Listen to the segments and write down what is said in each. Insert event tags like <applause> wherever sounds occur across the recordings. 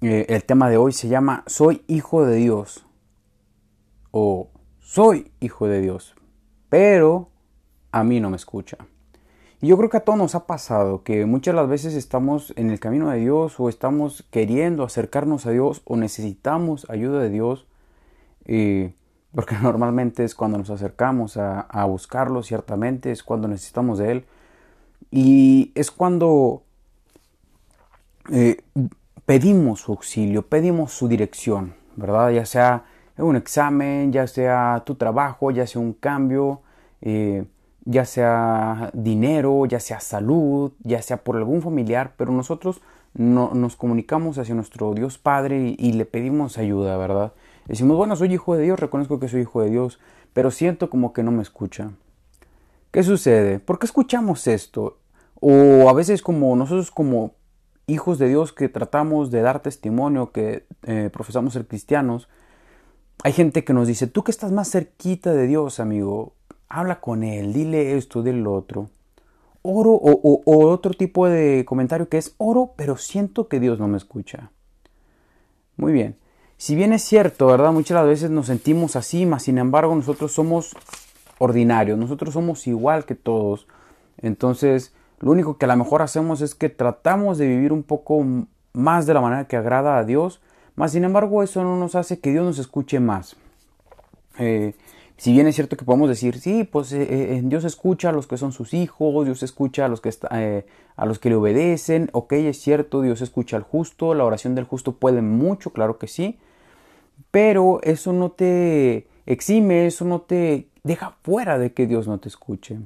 eh, el tema de hoy se llama Soy hijo de Dios o Soy hijo de Dios, pero a mí no me escucha. Y yo creo que a todos nos ha pasado que muchas las veces estamos en el camino de Dios o estamos queriendo acercarnos a Dios o necesitamos ayuda de Dios, eh, porque <laughs> normalmente es cuando nos acercamos a, buscarlo, ciertamente es cuando necesitamos de Él. Y es cuando eh, pedimos su auxilio, pedimos su dirección, ¿verdad? Ya sea un examen, ya sea tu trabajo, ya sea un cambio. Eh, ya sea dinero, ya sea salud, ya sea por algún familiar, pero nosotros no, nos comunicamos hacia nuestro Dios Padre y, le pedimos ayuda, ¿verdad? Decimos, bueno, soy hijo de Dios, reconozco que soy hijo de Dios, pero siento como que no me escucha. ¿Qué sucede? ¿Por qué escuchamos esto? O a veces como nosotros como hijos de Dios que tratamos de dar testimonio, que eh, profesamos ser cristianos, hay gente que nos dice, tú que estás más cerquita de Dios, amigo, habla con él, dile esto, dile lo otro. Oro o, otro tipo de comentario que es oro, pero siento que Dios no me escucha. Muy bien. Si bien es cierto, ¿verdad? Muchas veces nos sentimos así, mas sin embargo nosotros somos ordinarios, nosotros somos igual que todos. Entonces, lo único que a lo mejor hacemos es que tratamos de vivir un poco más de la manera que agrada a Dios, mas sin embargo eso no nos hace que Dios nos escuche más. Eh, si bien es cierto que podemos decir, sí, pues eh, eh, Dios escucha a los que son sus hijos, Dios escucha a los, que eh, a los que le obedecen, ok, es cierto, Dios escucha al justo, la oración del justo puede mucho, claro que sí, pero eso no te exime, eso no te deja fuera de que Dios no te escuche.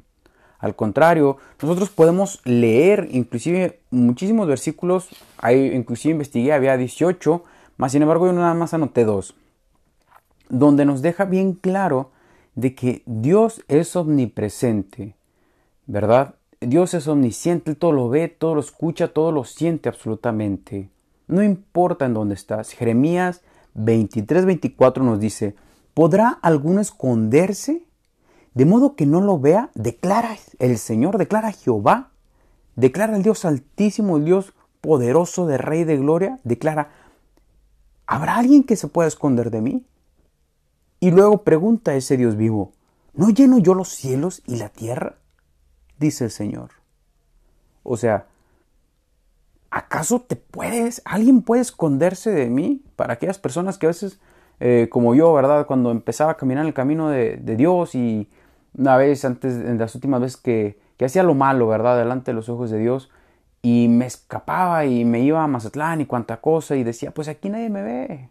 Al contrario, nosotros podemos leer inclusive muchísimos versículos, ahí inclusive investigué, había 18, más sin embargo yo nada más anoté dos, donde nos deja bien claro de que Dios es omnipresente, ¿verdad? Dios es omnisciente, todo lo ve, todo lo escucha, todo lo siente absolutamente. No importa en dónde estás. Jeremías 23, 24 nos dice, ¿podrá alguno esconderse? De modo que no lo vea, declara el Señor, declara Jehová, declara el Dios altísimo, el Dios poderoso de Rey de Gloria, declara, ¿habrá alguien que se pueda esconder de mí? Y luego pregunta a ese Dios vivo, ¿no lleno yo los cielos y la tierra? Dice el Señor. O sea, ¿acaso te puedes, alguien puede esconderse de mí? Para aquellas personas que a veces, eh, como yo, ¿verdad? Cuando empezaba a caminar el camino de, Dios y una vez antes, en las últimas veces que, que hacía lo malo, ¿verdad? Delante de los ojos de Dios, y me escapaba y me iba a Mazatlán y cuanta cosa y decía, pues aquí nadie me ve.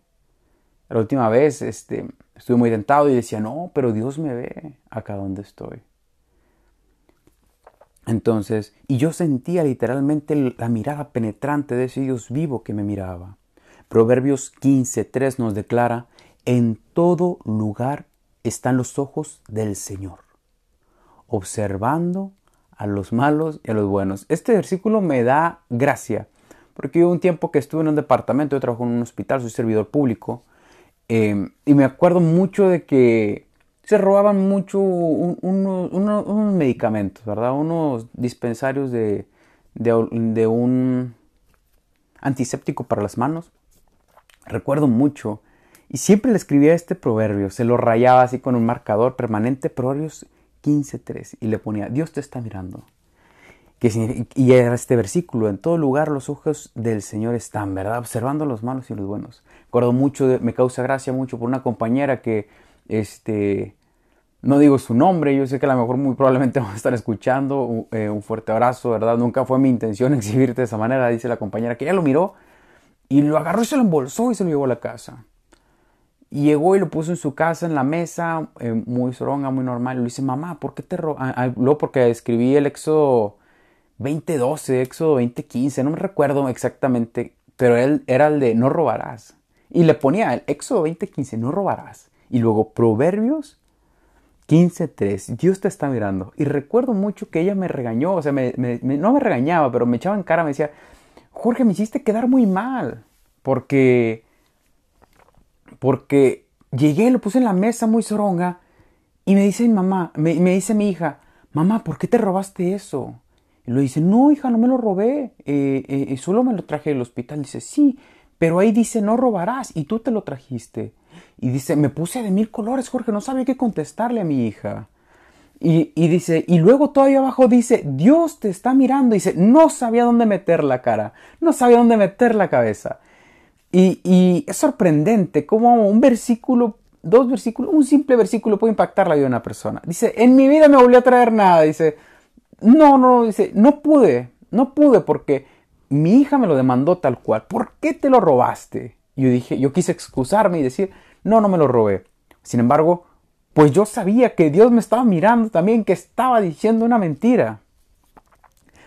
La última vez este, estuve muy tentado y decía, no, pero Dios me ve acá donde estoy. Entonces, y yo sentía literalmente la mirada penetrante de ese Dios vivo que me miraba. Proverbios 15.3 nos declara, en todo lugar están los ojos del Señor, observando a los malos y a los buenos. Este versículo me da gracia, porque hubo un tiempo que estuve en un departamento, yo trabajo en un hospital, soy servidor público, Em, y me acuerdo mucho de que se robaban mucho unos medicamentos, ¿verdad? Unos dispensarios de, de, un antiséptico para las manos. Recuerdo mucho. Y siempre le escribía este proverbio, se lo rayaba así con un marcador permanente, Proverbios 15.3, y le ponía, Dios te está mirando y era este versículo, en todo lugar los ojos del Señor están, ¿verdad? Observando los malos y los buenos. Recuerdo mucho, me causa gracia mucho por una compañera que, este, no digo su nombre, yo sé que a lo mejor muy probablemente <laughs> vamos a estar escuchando, eh, un fuerte abrazo, ¿verdad? Nunca fue mi intención <laughs> exhibirte de esa manera, dice la compañera, que ella lo miró y lo agarró y se lo embolsó y se lo llevó a la casa. Y llegó y lo puso en su casa, en la mesa, eh, muy soronga, muy normal. Y le dice, mamá, ¿por qué te robó? Ah, ah, luego porque escribí el éxodo 2012, Éxodo 2015, no me recuerdo exactamente, pero él era el de no robarás. Y le ponía el Éxodo 2015, no robarás. Y luego Proverbios 15.3, Dios te está mirando. Y recuerdo mucho que ella me regañó, o sea, no me regañaba, pero me echaba en cara, me decía, Jorge, me hiciste quedar muy mal. Porque, porque llegué, lo puse en la mesa muy soronga y me dice mi mamá, me, dice mi hija, mamá, ¿por qué te robaste eso? Y lo dice, no, hija, no me lo robé, eh, eh, solo me lo traje del hospital. Dice, sí, pero ahí dice no robarás y tú te lo trajiste. Y dice, me puse de mil colores, Jorge, no sabía qué contestarle a mi hija. Y, dice, y luego todavía abajo dice, Dios te está mirando. dice, no sabía dónde meter la cara, no sabía dónde meter la cabeza. Y, es sorprendente cómo un versículo, dos versículos, un simple versículo puede impactar la vida de una persona. Dice, en mi vida me volvió a traer nada. Dice, no, no, dice, no pude, no pude porque mi hija me lo demandó tal cual. ¿Por qué te lo robaste? yo dije, yo quise excusarme y decir, no, no me lo robé. Sin embargo, pues yo sabía que Dios me estaba mirando también, que estaba diciendo una mentira.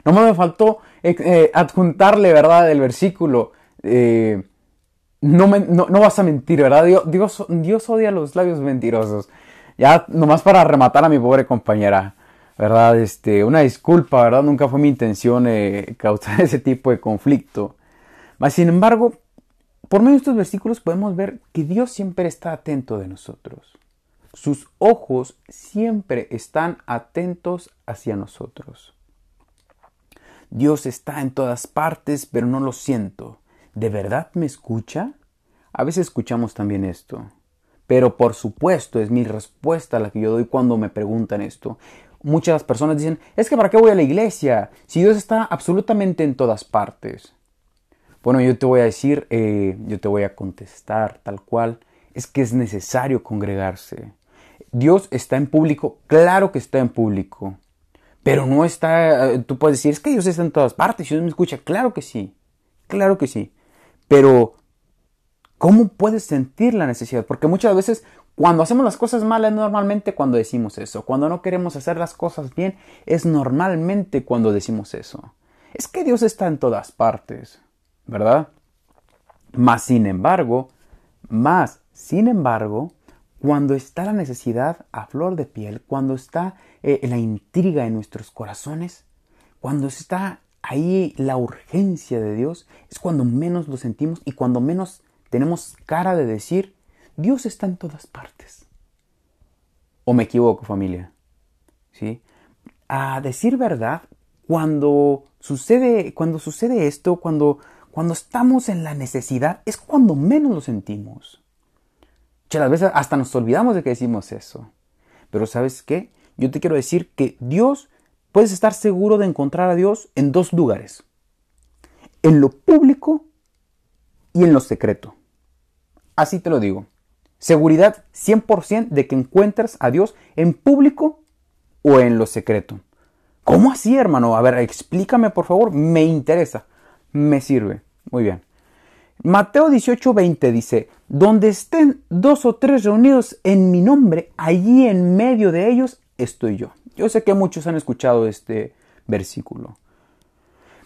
No me faltó eh, eh, adjuntarle, ¿verdad?, el versículo. Eh, no, no, vas a mentir, ¿verdad? Dios, Dios, odia los labios mentirosos. Ya, nomás para rematar a mi pobre compañera, ¿verdad? Este, una disculpa, ¿verdad? Nunca fue mi intención causar <laughs> ese tipo de conflicto. Mas, sin embargo, por medio de estos versículos podemos ver que Dios siempre está atento de nosotros. Sus ojos siempre están atentos hacia nosotros. Dios está en todas partes, pero no lo siento. ¿De verdad me escucha? A veces escuchamos también esto. Pero por supuesto es mi respuesta la que yo doy cuando me preguntan esto. Muchas personas dicen, es que ¿para qué voy a la iglesia? Si Dios está absolutamente en todas partes. Bueno, yo te voy a decir, eh, yo te voy a contestar tal cual, es que es necesario congregarse. Dios está en público, claro que está en público, pero no está, eh, tú puedes decir, es que Dios está en todas partes, Dios me escucha, claro que sí, claro que sí, pero ¿cómo puedes sentir la necesidad? Porque muchas veces cuando hacemos las cosas mal es normalmente cuando decimos eso, cuando no queremos hacer las cosas bien es normalmente cuando decimos eso. Es que Dios está en todas partes. ¿verdad? Más sin embargo, más sin embargo, cuando está la necesidad a flor de piel, cuando está eh, la intriga en nuestros corazones, cuando está ahí la urgencia de Dios, es cuando menos lo sentimos y cuando menos tenemos cara de decir, Dios está en todas partes. ¿O me equivoco, familia? ¿Sí? A decir verdad, cuando sucede, cuando sucede esto, cuando cuando estamos en la necesidad es cuando menos lo sentimos. Muchas veces hasta nos olvidamos de que decimos eso. Pero ¿sabes qué? Yo te quiero decir que Dios, puedes estar seguro de encontrar a Dios en dos lugares. En lo público y en lo secreto. Así te lo digo. Seguridad 100% de que encuentres a Dios en público o en lo secreto. ¿Cómo así, hermano? A ver, explícame por favor, me interesa me sirve. Muy bien. Mateo 18:20 dice, donde estén dos o tres reunidos en mi nombre, allí en medio de ellos estoy yo. Yo sé que muchos han escuchado este versículo,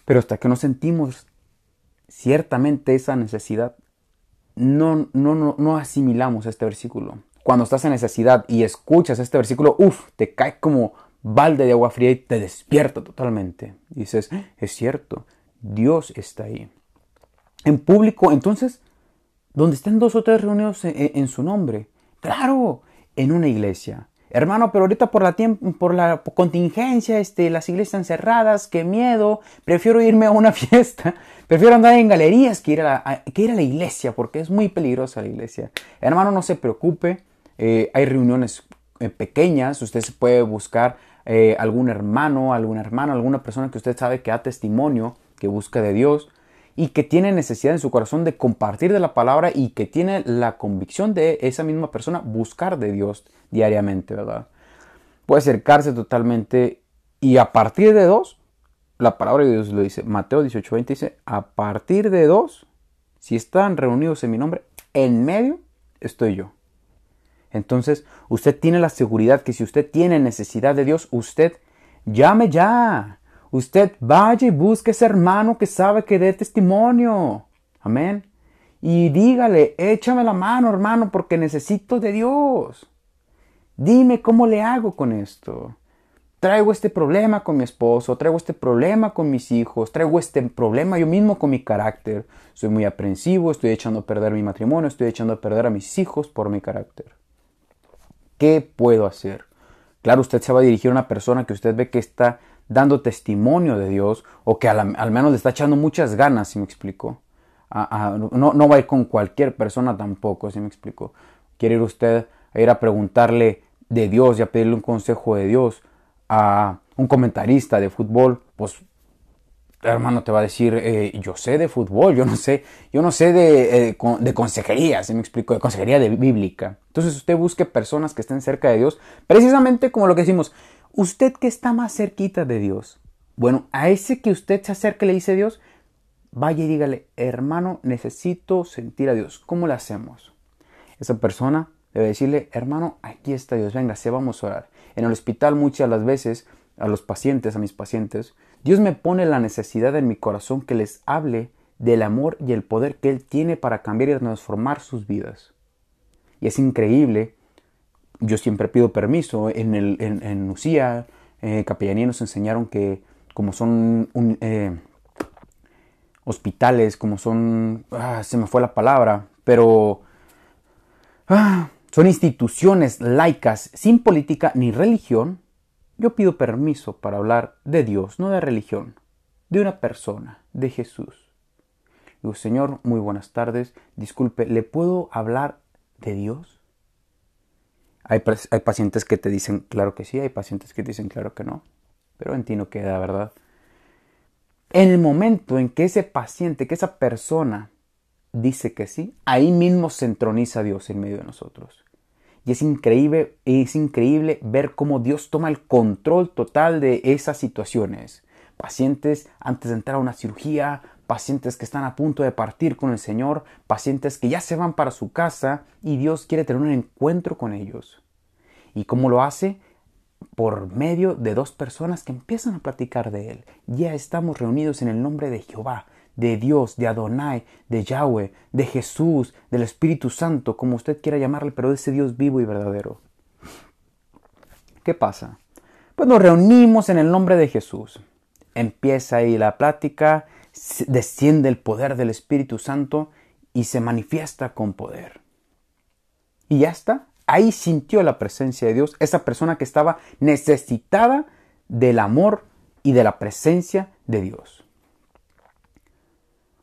pero hasta que no sentimos ciertamente esa necesidad, no, no, no, no asimilamos este versículo. Cuando estás en necesidad y escuchas este versículo, uff, te cae como balde de agua fría y te despierta totalmente. dices, es cierto, Dios está ahí. En público, entonces, donde estén dos o tres reunidos en, su nombre. Claro, en una iglesia. Hermano, pero ahorita por la, por la contingencia, este, las iglesias cerradas, qué miedo, prefiero irme a una <laughs> fiesta, prefiero andar en galerías que ir a la, que ir a la iglesia, porque es muy peligrosa la iglesia. Hermano, no se preocupe, eh, hay reuniones eh, pequeñas, usted se puede buscar eh, algún hermano, alguna hermana, alguna persona que usted sabe que da testimonio que busca de Dios y que tiene necesidad en su corazón de compartir de la palabra y que tiene la convicción de esa misma persona buscar de Dios diariamente, ¿verdad? Puede acercarse totalmente y a partir de dos, la palabra de Dios lo dice, Mateo 18:20 dice, a partir de dos, si están reunidos en mi nombre, en medio estoy yo. Entonces, usted tiene la seguridad que si usted tiene necesidad de Dios, usted llame ya. Usted vaya y busque ese hermano que sabe que dé testimonio. Amén. Y dígale, échame la mano, hermano, porque necesito de Dios. Dime cómo le hago con esto. Traigo este problema con mi esposo, traigo este problema con mis hijos, traigo este problema yo mismo con mi carácter. Soy muy aprensivo, estoy echando a perder mi matrimonio, estoy echando a perder a mis hijos por mi carácter. ¿Qué puedo hacer? Claro, usted se va a dirigir a una persona que usted ve que está dando testimonio de Dios o que al, menos le está echando muchas ganas, si me explico. no, no va a ir con cualquier persona tampoco, ¿sí me explico? Quiere ir usted a ir a preguntarle de Dios y a pedirle un consejo de Dios a un comentarista de fútbol, pues hermano te va a decir, eh, yo sé de fútbol, yo no sé, yo no sé de, eh, de consejería, si me explico, de consejería de bíblica. Entonces usted busque personas que estén cerca de Dios, precisamente como lo que decimos, usted que está más cerquita de Dios. Bueno, a ese que usted se acerca le dice Dios, vaya y dígale, hermano, necesito sentir a Dios. ¿Cómo lo hacemos? Esa persona debe decirle, hermano, aquí está Dios, venga, se vamos a orar. En el hospital muchas las veces a los pacientes, a mis pacientes, Dios me pone la necesidad en mi corazón que les hable del amor y el poder que Él tiene para cambiar y transformar sus vidas. Y es increíble, yo siempre pido permiso, en, el, en, en Lucía, eh, capellanía nos enseñaron que como son eh, hospitales, como son, ah, se me fue la palabra, pero ah, son instituciones laicas sin política ni religión, yo pido permiso para hablar de Dios, no de religión, de una persona, de Jesús. Digo, Señor, muy buenas tardes. Disculpe, ¿le puedo hablar de Dios? Hay, hay, pacientes que te dicen claro que sí, hay pacientes que te dicen claro que no. Pero en ti no queda, ¿verdad? En el momento en que ese paciente, que esa persona dice que sí, ahí mismo se entroniza Dios en medio de nosotros. Y es increíble, es increíble ver cómo Dios toma el control total de esas situaciones. Pacientes antes de entrar a una cirugía, pacientes que están a punto de partir con el Señor, pacientes que ya se van para su casa y Dios quiere tener un encuentro con ellos. ¿Y cómo lo hace? Por medio de dos personas que empiezan a platicar de Él. Ya estamos reunidos en el nombre de Jehová de Dios, de Adonai, de Yahweh, de Jesús, del Espíritu Santo, como usted quiera llamarle, pero de ese Dios vivo y verdadero. ¿Qué pasa? Pues nos reunimos en el nombre de Jesús. Empieza ahí la plática, desciende el poder del Espíritu Santo y se manifiesta con poder. Y ya está. Ahí sintió la presencia de Dios, esa persona que estaba necesitada del amor y de la presencia de Dios.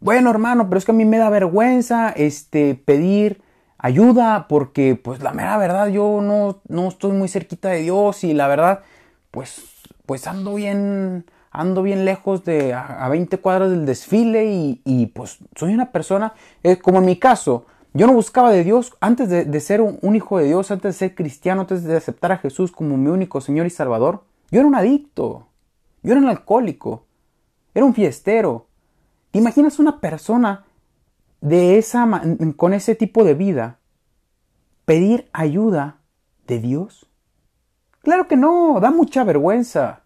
Bueno, hermano, pero es que a mí me da vergüenza este, pedir ayuda porque, pues, la mera verdad, yo no, no estoy muy cerquita de Dios y la verdad, pues, pues ando bien, ando bien lejos de a, 20 cuadras del desfile y, pues soy una persona, eh, como en mi caso, yo no buscaba de Dios antes de, ser un, un, hijo de Dios, antes de ser cristiano, antes de aceptar a Jesús como mi único Señor y Salvador. Yo era un adicto, yo era un alcohólico, era un fiestero, ¿Te imaginas una persona de esa, con ese tipo de vida pedir ayuda de Dios? Claro que no, da mucha vergüenza.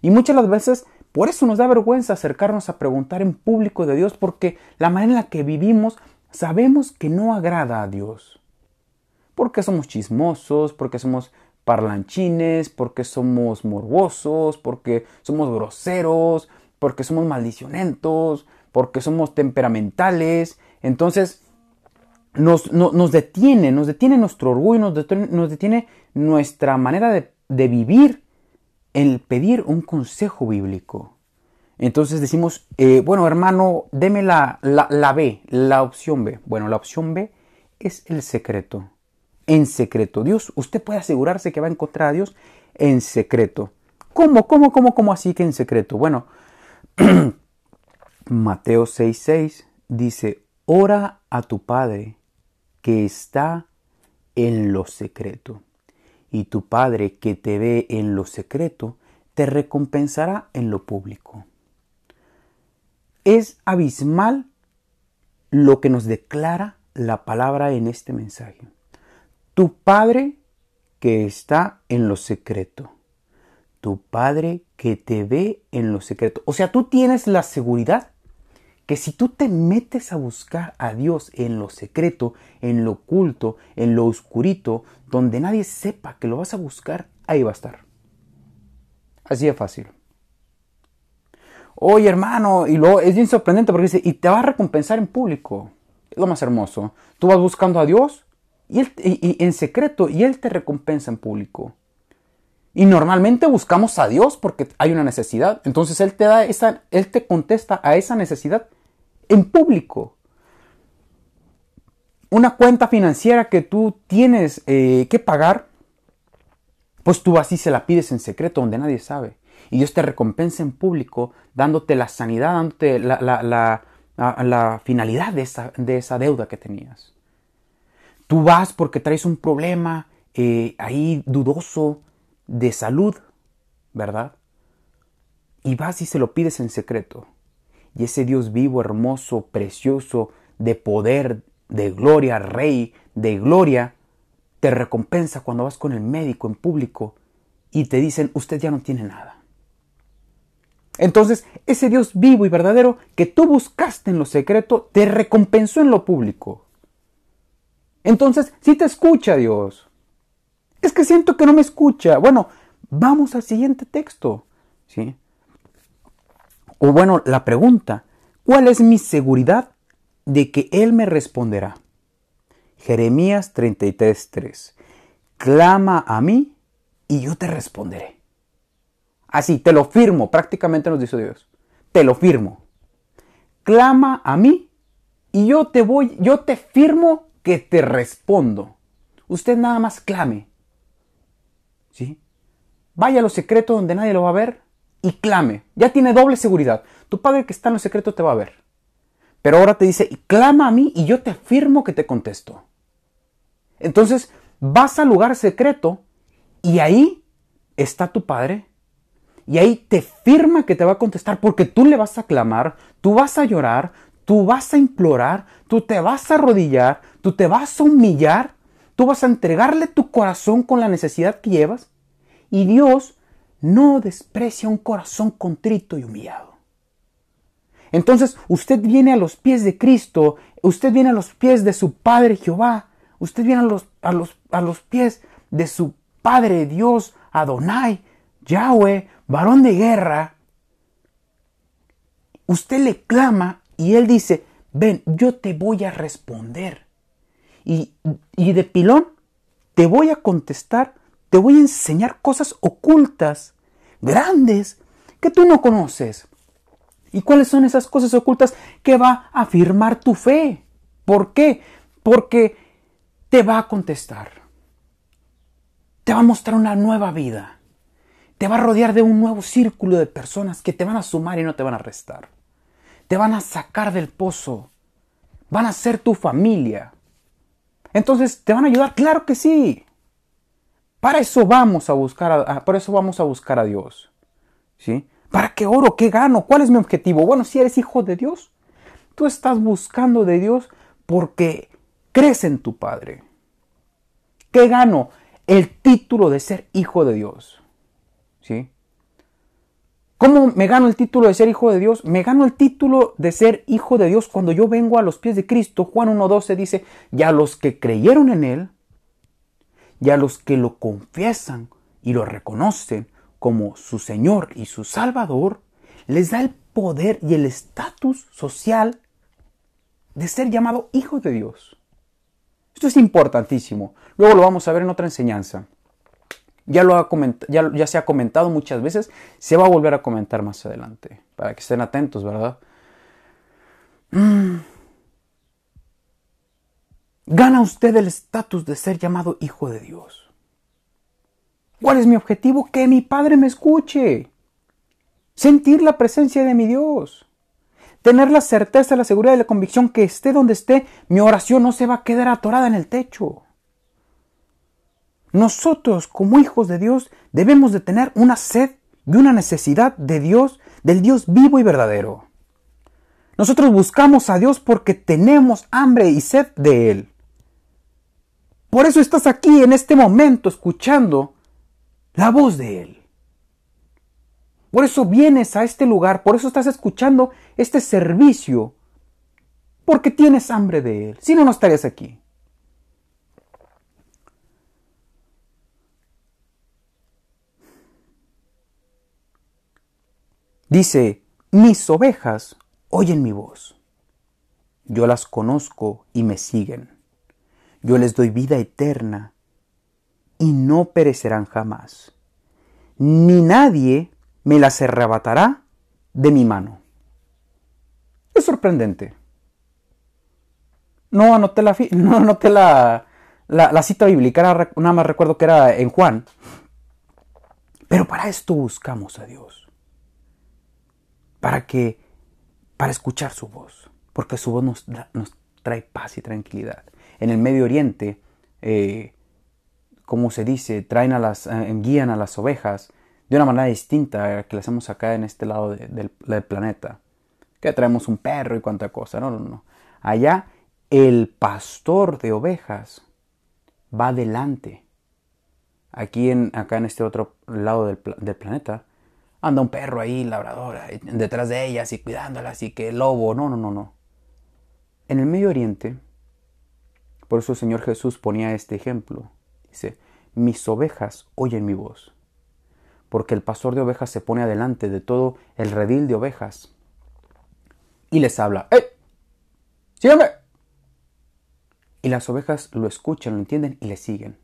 Y muchas las veces por eso nos da vergüenza acercarnos a preguntar en público de Dios, porque la manera en la que vivimos sabemos que no agrada a Dios. Porque somos chismosos, porque somos parlanchines, porque somos morbosos, porque somos groseros, porque somos maldicionentos, porque somos temperamentales. Entonces nos, nos detiene, nos detiene nuestro orgullo, nos detiene, nos detiene nuestra manera de, vivir el pedir un consejo bíblico. Entonces decimos, eh, bueno hermano, deme la, la, B, la opción B. Bueno, la opción B es el secreto. En secreto. Dios, usted puede asegurarse que va a encontrar a Dios en secreto. ¿Cómo, cómo, cómo, cómo así que en secreto? Bueno, <clears throat> Mateo 6:6 dice, ora a tu Padre que está en lo secreto, y tu Padre que te ve en lo secreto, te recompensará en lo público. Es abismal lo que nos declara la palabra en este mensaje. Tu Padre que está en lo secreto tu Padre que te ve en lo secreto. O sea, tú tienes la seguridad que si tú te metes a buscar a Dios en lo secreto, en lo oculto, en lo oscurito, donde nadie sepa que lo vas a buscar, ahí va a estar. Así de fácil. Oye, hermano, y luego es bien sorprendente porque dice, y te va a recompensar en público. Es lo más hermoso. Tú vas buscando a Dios y, él, y en secreto y Él te recompensa en público. Y normalmente buscamos a Dios porque hay una necesidad. Entonces Él te da esa, Él te contesta a esa necesidad en público. Una cuenta financiera que tú tienes eh, que pagar, pues tú así se la pides en secreto donde nadie sabe. Y Dios te recompensa en público dándote la sanidad, dándote la, finalidad de esa, de esa, deuda que tenías. Tú vas porque traes un problema eh, ahí dudoso de salud, ¿verdad? Y vas y se lo pides en secreto. Y ese Dios vivo, hermoso, precioso, de poder, de gloria, rey, de gloria, te recompensa cuando vas con el médico en público y te dicen, usted ya no tiene nada. Entonces, ese Dios vivo y verdadero que tú buscaste en lo secreto, te recompensó en lo público. Entonces, si te escucha Dios. Es que siento que no me escucha. Bueno, vamos al siguiente texto. ¿sí? O bueno, la pregunta, ¿cuál es mi seguridad de que Él me responderá? Jeremías 33:3. Clama a mí y yo te responderé. Así, te lo firmo, prácticamente nos dice Dios. Te lo firmo. Clama a mí y yo te voy, yo te firmo que te respondo. Usted nada más clame. ¿Sí? Vaya a lo secreto donde nadie lo va a ver y clame. Ya tiene doble seguridad. Tu padre que está en lo secreto te va a ver. Pero ahora te dice, clama a mí y yo te firmo que te contesto. Entonces vas al lugar secreto y ahí está tu padre y ahí te firma que te va a contestar porque tú le vas a clamar, tú vas a llorar, tú vas a implorar, tú te vas a arrodillar, tú te vas a humillar, tú vas a entregarle tu corazón con la necesidad que llevas. Y Dios no desprecia un corazón contrito y humillado. Entonces usted viene a los pies de Cristo, usted viene a los pies de su Padre Jehová, usted viene a los, a los, a los pies de su Padre Dios Adonai, Yahweh, varón de guerra, usted le clama y él dice, ven, yo te voy a responder. Y, y de pilón te voy a contestar, te voy a enseñar cosas ocultas, grandes, que tú no conoces. ¿Y cuáles son esas cosas ocultas que va a afirmar tu fe? ¿Por qué? Porque te va a contestar. Te va a mostrar una nueva vida te va a rodear de un nuevo círculo de personas que te van a sumar y no te van a restar. Te van a sacar del pozo. Van a ser tu familia. Entonces, ¿te van a ayudar? Claro que sí. Para eso vamos a buscar a, eso vamos a buscar a Dios. ¿Sí? ¿Para qué oro? ¿Qué gano? ¿Cuál es mi objetivo? Bueno, si eres hijo de Dios, tú estás buscando de Dios porque crees en tu Padre. ¿Qué gano? El título de ser hijo de Dios. ¿sí? ¿Cómo me gano el título de ser hijo de Dios? Me gano el título de ser hijo de Dios cuando yo vengo a los pies de Cristo. Juan 1.12 dice, ya los que creyeron en Él, ya los que lo confiesan y lo reconocen como su Señor y su Salvador, les da el poder y el estatus social de ser llamado hijo de Dios. Esto es importantísimo. Luego lo vamos a ver en otra enseñanza. Ya, lo ha ya, ya, se ha comentado muchas veces, se va a volver a comentar más adelante, para que estén atentos, ¿verdad? Mm. Gana usted el estatus de ser llamado hijo de Dios. ¿Cuál es mi objetivo? Que mi Padre me escuche. Sentir la presencia de mi Dios. Tener la certeza, la seguridad y la convicción que esté donde esté, mi oración no se va a quedar atorada en el techo. Nosotros, como hijos de Dios, debemos de tener una sed y una necesidad de Dios, del Dios vivo y verdadero. Nosotros buscamos a Dios porque tenemos hambre y sed de Él. Por eso estás aquí en este momento escuchando la voz de Él. Por eso vienes a este lugar, por eso estás escuchando este servicio, porque tienes hambre de Él. Si no, no estarías aquí. Dice, mis ovejas oyen mi voz. Yo las conozco y me siguen. Yo les doy vida eterna y no perecerán jamás. Ni nadie me las arrebatará de mi mano. Es sorprendente. No anoté la, <laughs> no la, la, cita bíblica, nada más recuerdo que era en Juan. Pero para esto buscamos a Dios. Para que, para escuchar su voz. Porque su voz nos trae paz y tranquilidad. En el Medio Oriente, eh, como se dice, traen a las, eh, guían a las ovejas de una manera distinta a que lo hacemos acá en este lado del, planeta. Que traemos un perro y cuánta cosa. No, no, no. Allá el pastor de ovejas va adelante. Aquí en, acá en este otro lado del, planeta anda un perro ahí, labrador, detrás de ellas y cuidándolas y que el lobo. No, no, no, no. En el Medio Oriente, por eso el Señor Jesús ponía este ejemplo. Dice, mis ovejas oyen mi voz. Porque el pastor de ovejas se pone adelante de todo el redil de ovejas y les habla, ¡Eh! ¡Síganme! Y las ovejas lo escuchan, lo entienden y le siguen.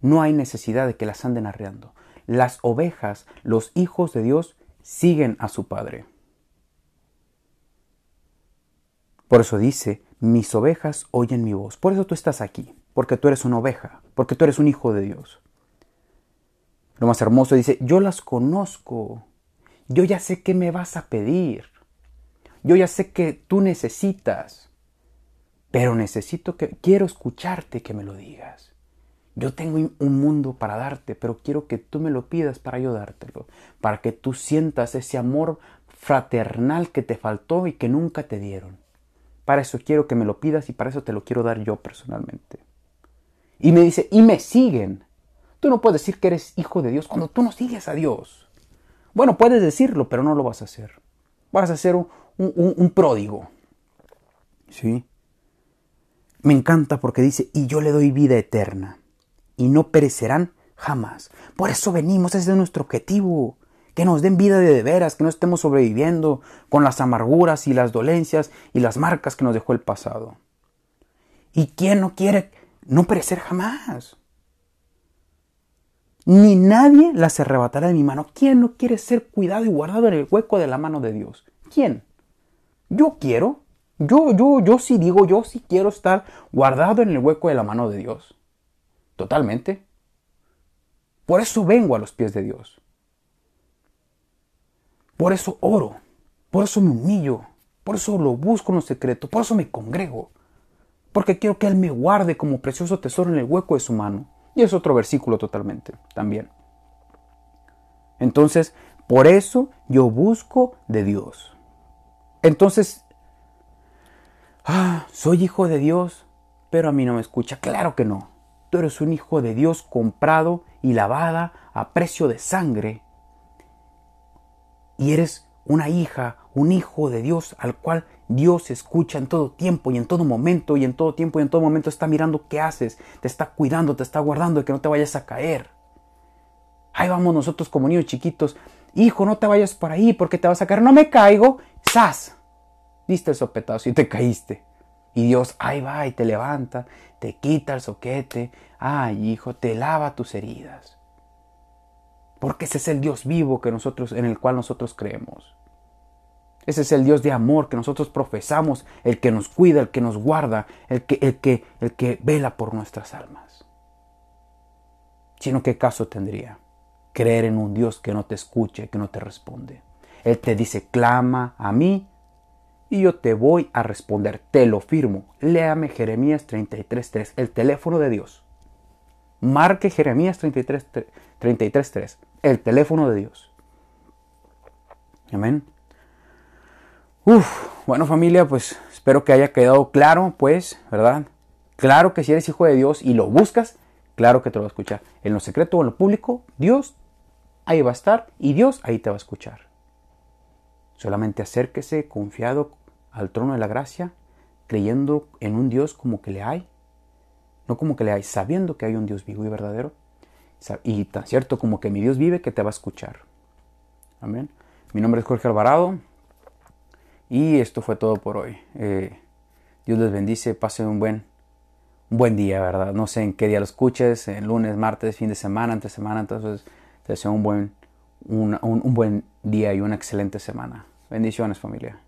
No hay necesidad de que las anden arreando. Las ovejas, los hijos de Dios, siguen a su Padre. Por eso dice, mis ovejas oyen mi voz. Por eso tú estás aquí, porque tú eres una oveja, porque tú eres un hijo de Dios. Lo más hermoso dice, yo las conozco, yo ya sé qué me vas a pedir, yo ya sé que tú necesitas. Pero necesito que, quiero escucharte que me lo digas. Yo tengo un mundo para darte, pero quiero que tú me lo pidas para ayudártelo, para que tú sientas ese amor fraternal que te faltó y que nunca te dieron. Para eso quiero que me lo pidas y para eso te lo quiero dar yo personalmente. Y me dice, y me siguen. Tú no puedes decir que eres hijo de Dios cuando tú no sigues a Dios. Bueno, puedes decirlo, pero no lo vas a hacer. Vas a ser un, un pródigo. ¿Sí? Me encanta porque dice, y yo le doy vida eterna, y no perecerán jamás. Por eso venimos, ese es nuestro objetivo, que nos den vida de, veras, que no estemos sobreviviendo con las amarguras y las dolencias y las marcas que nos dejó el pasado. ¿Y quién no quiere no perecer jamás? Ni nadie las arrebatará de mi mano. ¿Quién no quiere ser cuidado y guardado en el hueco de la mano de Dios? ¿Quién? Yo quiero. Yo, yo, yo sí digo, yo sí quiero estar guardado en el hueco de la mano de Dios. Totalmente. Por eso vengo a los pies de Dios. Por eso oro. Por eso me humillo. Por eso lo busco en lo secreto. Por eso me congrego. Porque quiero que Él me guarde como precioso tesoro en el hueco de su mano. Y es otro versículo totalmente también. Entonces, por eso yo busco de Dios. Entonces, ah, soy hijo de Dios, pero a mí no me escucha. Claro que no. Tú eres un hijo de Dios comprado y lavada a precio de sangre. Y eres una hija, un hijo de Dios al cual Dios escucha en todo tiempo y en todo momento y en todo tiempo y en todo momento está mirando qué haces, te está cuidando, te está guardando de que no te vayas a caer. Ahí vamos nosotros como niños chiquitos. Hijo, no te vayas por ahí porque te vas a caer. No me caigo. ¡Sas! diste el sopetazo y te caíste. Y Dios, ahí va y te levanta, te quita el soquete, ay hijo, te lava tus heridas. Porque ese es el Dios vivo que nosotros, en el cual nosotros creemos. Ese es el Dios de amor que nosotros profesamos, el que nos cuida, el que nos guarda, el que, el que, el que vela por nuestras almas. Sino qué caso tendría creer en un Dios que no te escuche, que no te responde. Él te dice, clama a mí y yo te voy a responder, te lo firmo. Léame Jeremías 33.3, el teléfono de Dios. Marque Jeremías 33.3, el teléfono de Dios. Amén. Uf, bueno familia, pues espero que haya quedado claro, pues, ¿verdad? Claro que si eres hijo de Dios y lo buscas, claro que te lo va a escuchar. En lo secreto o en lo público, Dios ahí va a estar y Dios ahí te va a escuchar. Solamente acérquese confiado al trono de la gracia, creyendo en un Dios como que le hay, no como que le hay, sabiendo que hay un Dios vivo y verdadero, y tan cierto como que mi Dios vive que te va a escuchar. Amén. Mi nombre es Jorge Alvarado y esto fue todo por hoy. Eh, Dios les bendice, pasen un buen, un buen día, ¿verdad? No sé en qué día lo escuches, en lunes, martes, fin de semana, entre semana, entonces te deseo un buen, un buen día y una excelente semana. Bendiciones familia.